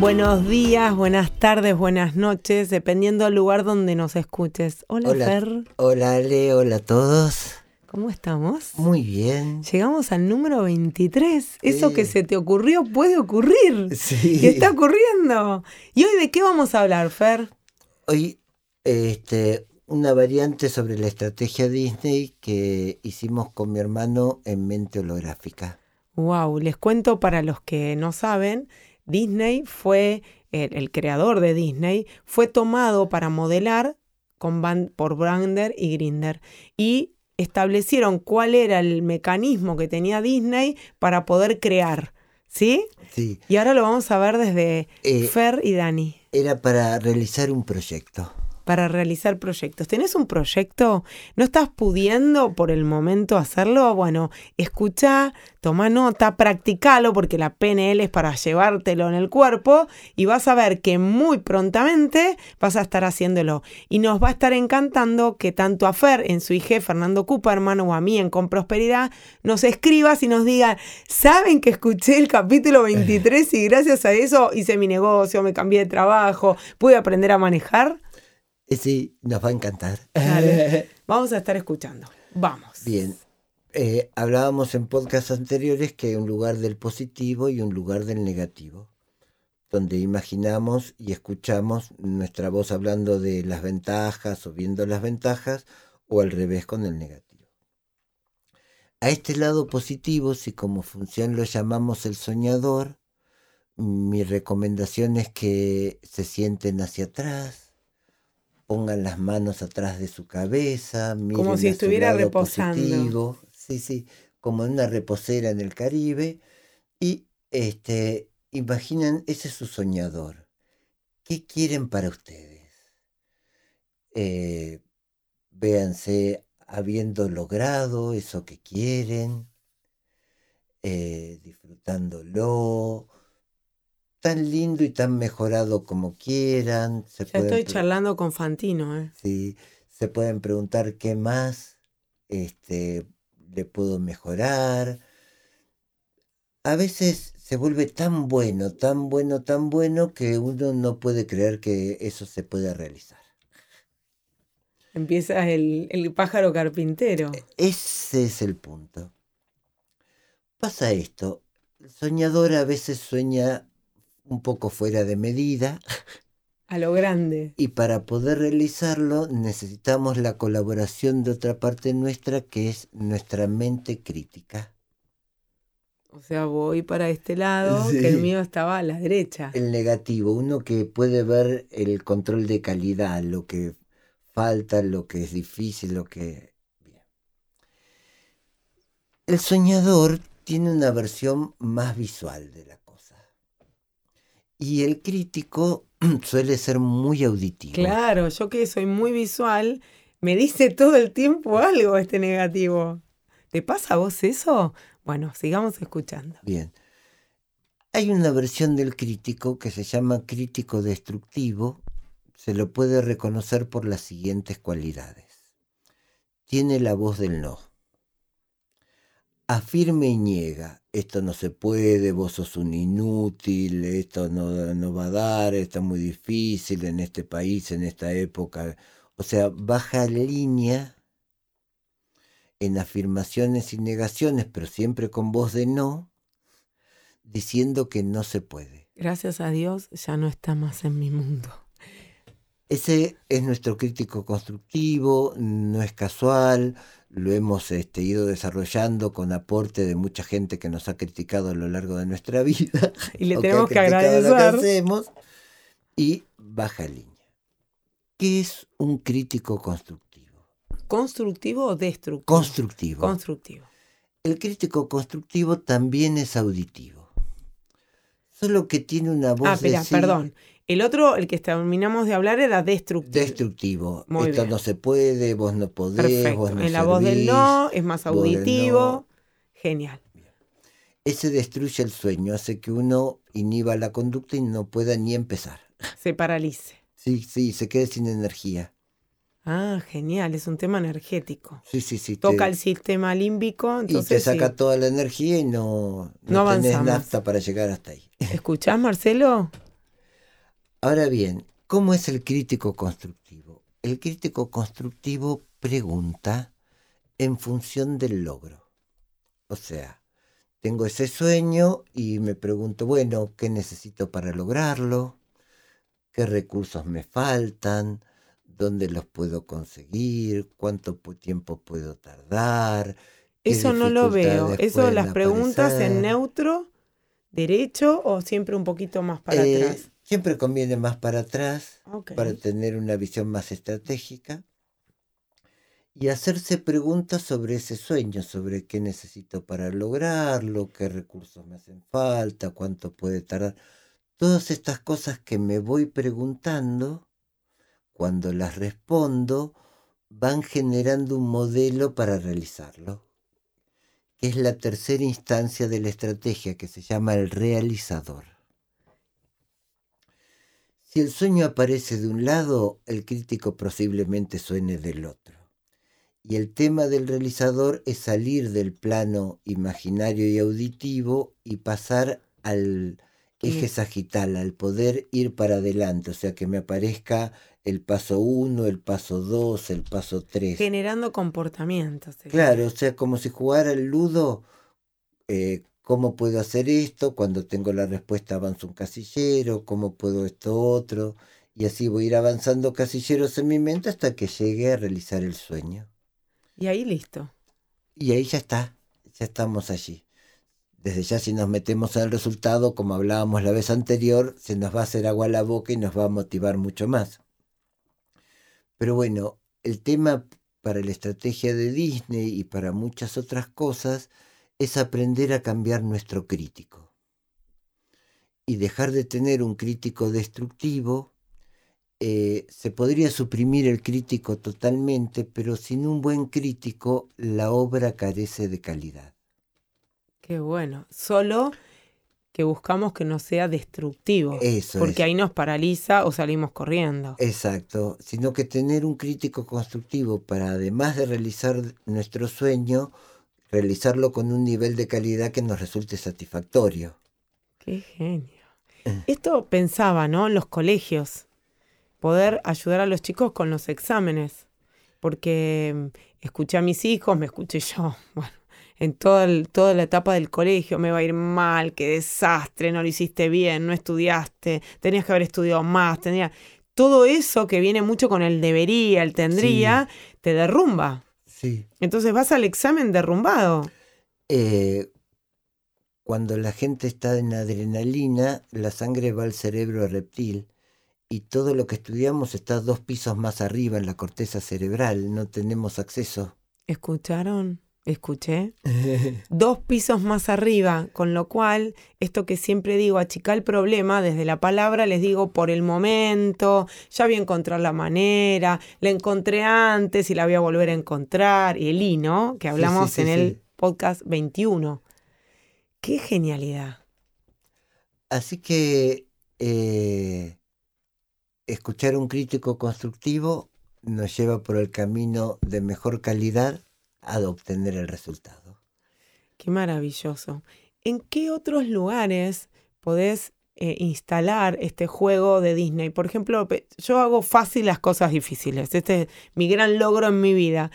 Buenos días, buenas tardes, buenas noches, dependiendo del lugar donde nos escuches. Hola, Fer. Hola Ale, hola a todos. ¿Cómo estamos? Muy bien. Llegamos al número 23. Eso que se te ocurrió puede ocurrir. Sí. Y está ocurriendo. ¿Y hoy de qué vamos a hablar, Fer? Hoy, este, una variante sobre la estrategia Disney que hicimos con mi hermano en mente holográfica. Wow, les cuento para los que no saben, Disney fue, el, el creador de Disney, fue tomado para modelar con por Brander y Grinder. Y establecieron cuál era el mecanismo que tenía Disney para poder crear. ¿Sí? Sí, Y ahora lo vamos a ver desde Eh, Fer y Dani. era para realizar un proyecto. Para realizar proyectos. ¿Tenés un proyecto? ¿No estás pudiendo por el momento hacerlo? Bueno, escucha, toma nota, practicalo porque la PNL es para llevártelo en el cuerpo y vas a ver que muy prontamente vas a estar haciéndolo. Y nos va a estar encantando que tanto a Fer en su IG Fernando Cooperman o a mí en Con Prosperidad nos escribas y nos digan, ¿saben que escuché el capítulo 23 y gracias a eso hice mi negocio, me cambié de trabajo, pude aprender a manejar? Ese nos va a encantar. Dale. Vamos a estar escuchando. Vamos. Bien. Eh, hablábamos en podcasts anteriores que hay un lugar del positivo y un lugar del negativo, donde imaginamos y escuchamos nuestra voz hablando de las ventajas o viendo las ventajas, o al revés con el negativo. A este lado positivo, si como función lo llamamos el soñador, mi recomendación es que se sienten hacia atrás, pongan las manos atrás de su cabeza, miren Como si estuviera reposando. positivo. Sí, sí, como en una reposera en el Caribe. Y este, imaginen, ese es su soñador. ¿Qué quieren para ustedes? Eh, véanse habiendo logrado eso que quieren, eh, disfrutándolo, tan lindo y tan mejorado como quieran. Se Ya pueden estoy charlando con Fantino, ¿eh? Sí, se pueden preguntar qué más este, le puedo mejorar. A veces se vuelve tan bueno, tan bueno, tan bueno que uno no puede creer que eso se pueda realizar. Empieza el, el pájaro carpintero. Ese es el punto. Pasa esto, el soñador a veces sueña un poco fuera de medida A lo grande. y para poder realizarlo necesitamos la colaboración de otra parte nuestra que es nuestra mente crítica. O sea, voy para este lado, Sí. que el mío estaba a la derecha. El negativo, uno que puede ver el control de calidad, lo que falta, lo que es difícil, lo que... Bien. El soñador tiene una versión más visual de la cosa. Y el crítico suele ser muy auditivo. Claro, yo que soy muy visual, me dice todo el tiempo algo este negativo. ¿Te pasa a vos eso? Bueno, sigamos escuchando. Bien. Hay una versión del crítico que se llama crítico destructivo. Se lo puede reconocer por las siguientes cualidades. Tiene la voz del no. Afirme y niega. Esto no se puede, vos sos un inútil, esto no, no va a dar, esto es muy difícil en este país, en esta época. O sea, baja línea en afirmaciones y negaciones, pero siempre con voz de no, diciendo que no se puede. Gracias a Dios ya no está más en mi mundo. Ese es nuestro crítico constructivo, no es casual, lo hemos este, ido desarrollando con aporte de mucha gente que nos ha criticado a lo largo de nuestra vida. Y le tenemos lo que agradecer. hacemos, y baja línea. ¿Qué es un crítico constructivo? ¿Constructivo o destructivo? Constructivo. Constructivo. El crítico constructivo también es auditivo. Solo que tiene una voz Ah, espera, de sí- perdón. El otro, el que terminamos de hablar, era destructivo. Destructivo. Muy Esto bien. no se puede, vos no podés, Perfecto. vos no en la voz del no, es más auditivo. no. Genial. Ese destruye el sueño, hace que uno inhiba la conducta y no pueda ni empezar. Se paralice. Sí, sí, se quede sin energía. Ah, genial, es un tema energético. Sí, sí, sí. Toca te- el sistema límbico, y te entonces saca sí. toda la energía y no, No no, tenés nafta para llegar hasta ahí. ¿Escuchás, Marcelo? Ahora bien, ¿cómo es el crítico constructivo? El crítico constructivo pregunta en función del logro. O sea, tengo ese sueño y me pregunto, bueno, ¿qué necesito para lograrlo? ¿Qué recursos me faltan? ¿Dónde los puedo conseguir? ¿Cuánto tiempo puedo tardar? ¿Qué Eso no lo veo. Eso, las preguntas en neutro, derecho o siempre un poquito más para Eh, atrás. Siempre conviene más para atrás. Para tener una visión más estratégica y hacerse preguntas sobre ese sueño, sobre qué necesito para lograrlo, qué recursos me hacen falta, cuánto puede tardar. Todas estas cosas que me voy preguntando, cuando las respondo, van generando un modelo para realizarlo, que es la tercera instancia de la estrategia que se llama el realizador. Si el sueño aparece de un lado, el crítico posiblemente suene del otro. Y el tema del realizador es salir del plano imaginario y auditivo y pasar al eje sagital, al poder ir para adelante, o sea, que me aparezca el paso 1, el paso 2, el paso 3. Generando comportamientos. Claro, o sea, como si jugara el ludo, eh, ¿cómo puedo hacer esto? Cuando tengo la respuesta avanzo un casillero, ¿cómo puedo esto otro? Y así voy a ir avanzando casilleros en mi mente hasta que llegue a realizar el sueño. Y ahí listo. Y ahí ya está, ya estamos allí. Desde ya si nos metemos en el resultado, como hablábamos la vez anterior, se nos va a hacer agua a la boca y nos va a motivar mucho más. Pero bueno, el tema para la estrategia de Disney y para muchas otras cosas es aprender a cambiar nuestro crítico. Y dejar de tener un crítico destructivo. eh, se podría suprimir el crítico totalmente, pero sin un buen crítico la obra carece de calidad. Qué bueno. Solo que buscamos que no sea destructivo. Eso porque es. ahí nos paraliza o salimos corriendo. Exacto, sino que tener un crítico constructivo para además de realizar nuestro sueño, realizarlo con un nivel de calidad que nos resulte satisfactorio. Qué genio. Eh. Esto pensaba, ¿no? En los colegios. Poder ayudar a los chicos con los exámenes. Porque mm, escuché a mis hijos, me escuché yo. Bueno, en toda, el- toda la etapa del colegio me va a ir mal, qué desastre, no lo hiciste bien, no estudiaste, tenías que haber estudiado más, tenía... Todo eso que viene mucho con el debería, el tendría, te derrumba. Sí. Entonces vas al examen derrumbado. Eh, cuando la gente está en adrenalina, la sangre va al cerebro reptil y todo lo que estudiamos está dos pisos más arriba en la corteza cerebral, no tenemos acceso. ¿Escucharon? Escuché. dos pisos más arriba, con lo cual, esto que siempre digo, achicar el problema, desde la palabra les digo por el momento, ya voy a encontrar la manera, la encontré antes y la voy a volver a encontrar, y el I, ¿no? Que Sí, hablamos sí, en el podcast 21. ¡Qué genialidad! Así que eh, escuchar un crítico constructivo nos lleva por el camino de mejor calidad a obtener el resultado. ¡Qué maravilloso! ¿En qué otros lugares podés eh, instalar este juego de Disney? Por ejemplo, yo hago fácil las cosas difíciles. Este es mi gran logro en mi vida.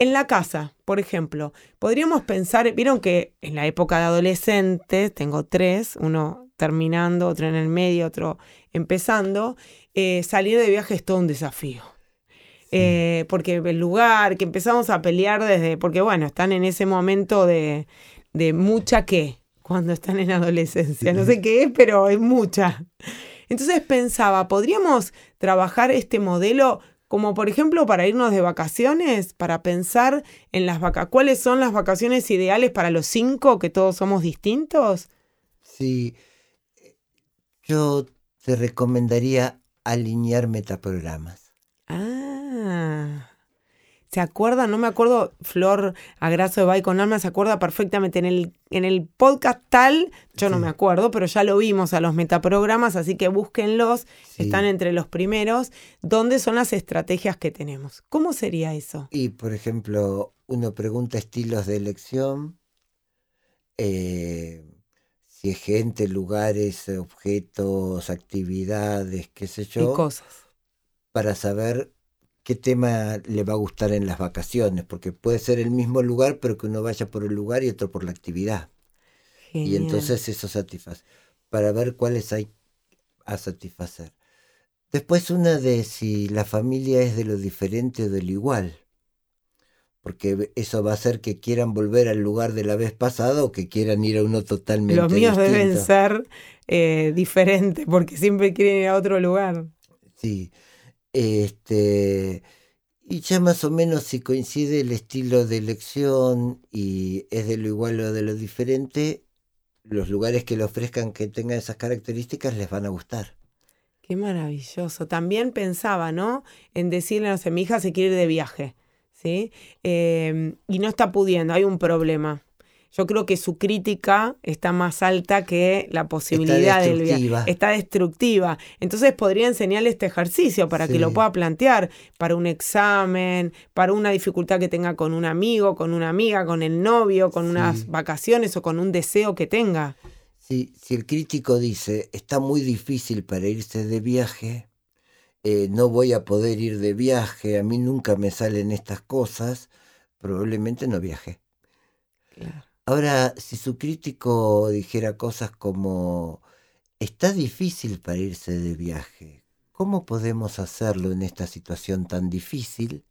En la casa, por ejemplo, podríamos pensar, vieron que en la época de adolescente, tengo tres, uno terminando, otro en el medio, otro empezando, eh, salir de viaje es todo un desafío. Eh, porque el lugar que empezamos a pelear desde, porque bueno, están en ese momento de, de mucha qué, cuando están en adolescencia, no sé qué es, pero es mucha. Entonces pensaba, ¿podríamos trabajar este modelo como por ejemplo para irnos de vacaciones, para pensar en las vacaciones, cuáles son las vacaciones ideales para los cinco, que todos somos distintos? Sí, yo te recomendaría alinear metaprogramas. ¿Se acuerda? No me acuerdo, Flor Agrazo de Bay con Alma se acuerda perfectamente. En el, en el podcast tal, yo no me acuerdo, pero ya lo vimos a los metaprogramas, así que búsquenlos, están entre los primeros. ¿Dónde son las estrategias que tenemos? ¿Cómo sería eso? Y, por ejemplo, uno pregunta estilos de elección, eh, si es gente, lugares, objetos, actividades, qué sé yo. Y cosas. Para saber qué tema le va a gustar en las vacaciones, porque puede ser el mismo lugar, pero que uno vaya por el lugar y otro por la actividad. Y entonces eso satisface, para ver cuáles hay a satisfacer. Después una de si la familia es de lo diferente o de lo igual, porque eso va a hacer que quieran volver al lugar de la vez pasada o que quieran ir a uno totalmente Los míos deben ser eh, diferentes, porque siempre quieren ir a otro lugar. Sí. Este, y ya más o menos si coincide el estilo de elección y es de lo igual o de lo diferente, los lugares que le ofrezcan que tengan esas características les van a gustar. Qué maravilloso. También pensaba, ¿no? En decirle, no sé, mi hija se quiere ir de viaje, ¿sí? Eh, y no está pudiendo, hay un problema yo creo que su crítica está más alta que la posibilidad del viaje. Está destructiva. Entonces podría enseñarle este ejercicio para que lo pueda plantear para un examen, para una dificultad que tenga con un amigo, con una amiga, con el novio, con unas vacaciones o con un deseo que tenga. Sí, si el crítico dice, está muy difícil para irse de viaje, eh, no voy a poder ir de viaje, a mí nunca me salen estas cosas, probablemente no viaje. Claro. Ahora, si su crítico dijera cosas como, está difícil para irse de viaje, ¿cómo podemos hacerlo en esta situación tan difícil?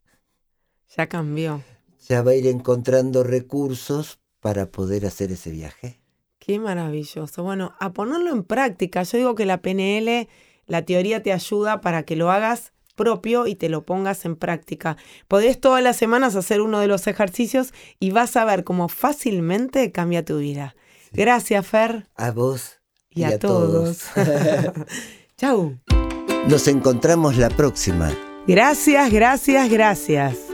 Ya cambió. Ya va a ir encontrando recursos para poder hacer ese viaje. Qué maravilloso. Bueno, a ponerlo en práctica. Yo digo que la PNL, la teoría te ayuda para que lo hagas propio y te lo pongas en práctica. Podés todas las semanas hacer uno de los ejercicios y vas a ver cómo fácilmente cambia tu vida. Gracias, Fer. A vos. Y, a, todos. Chau. Nos encontramos la próxima. Gracias, gracias, gracias.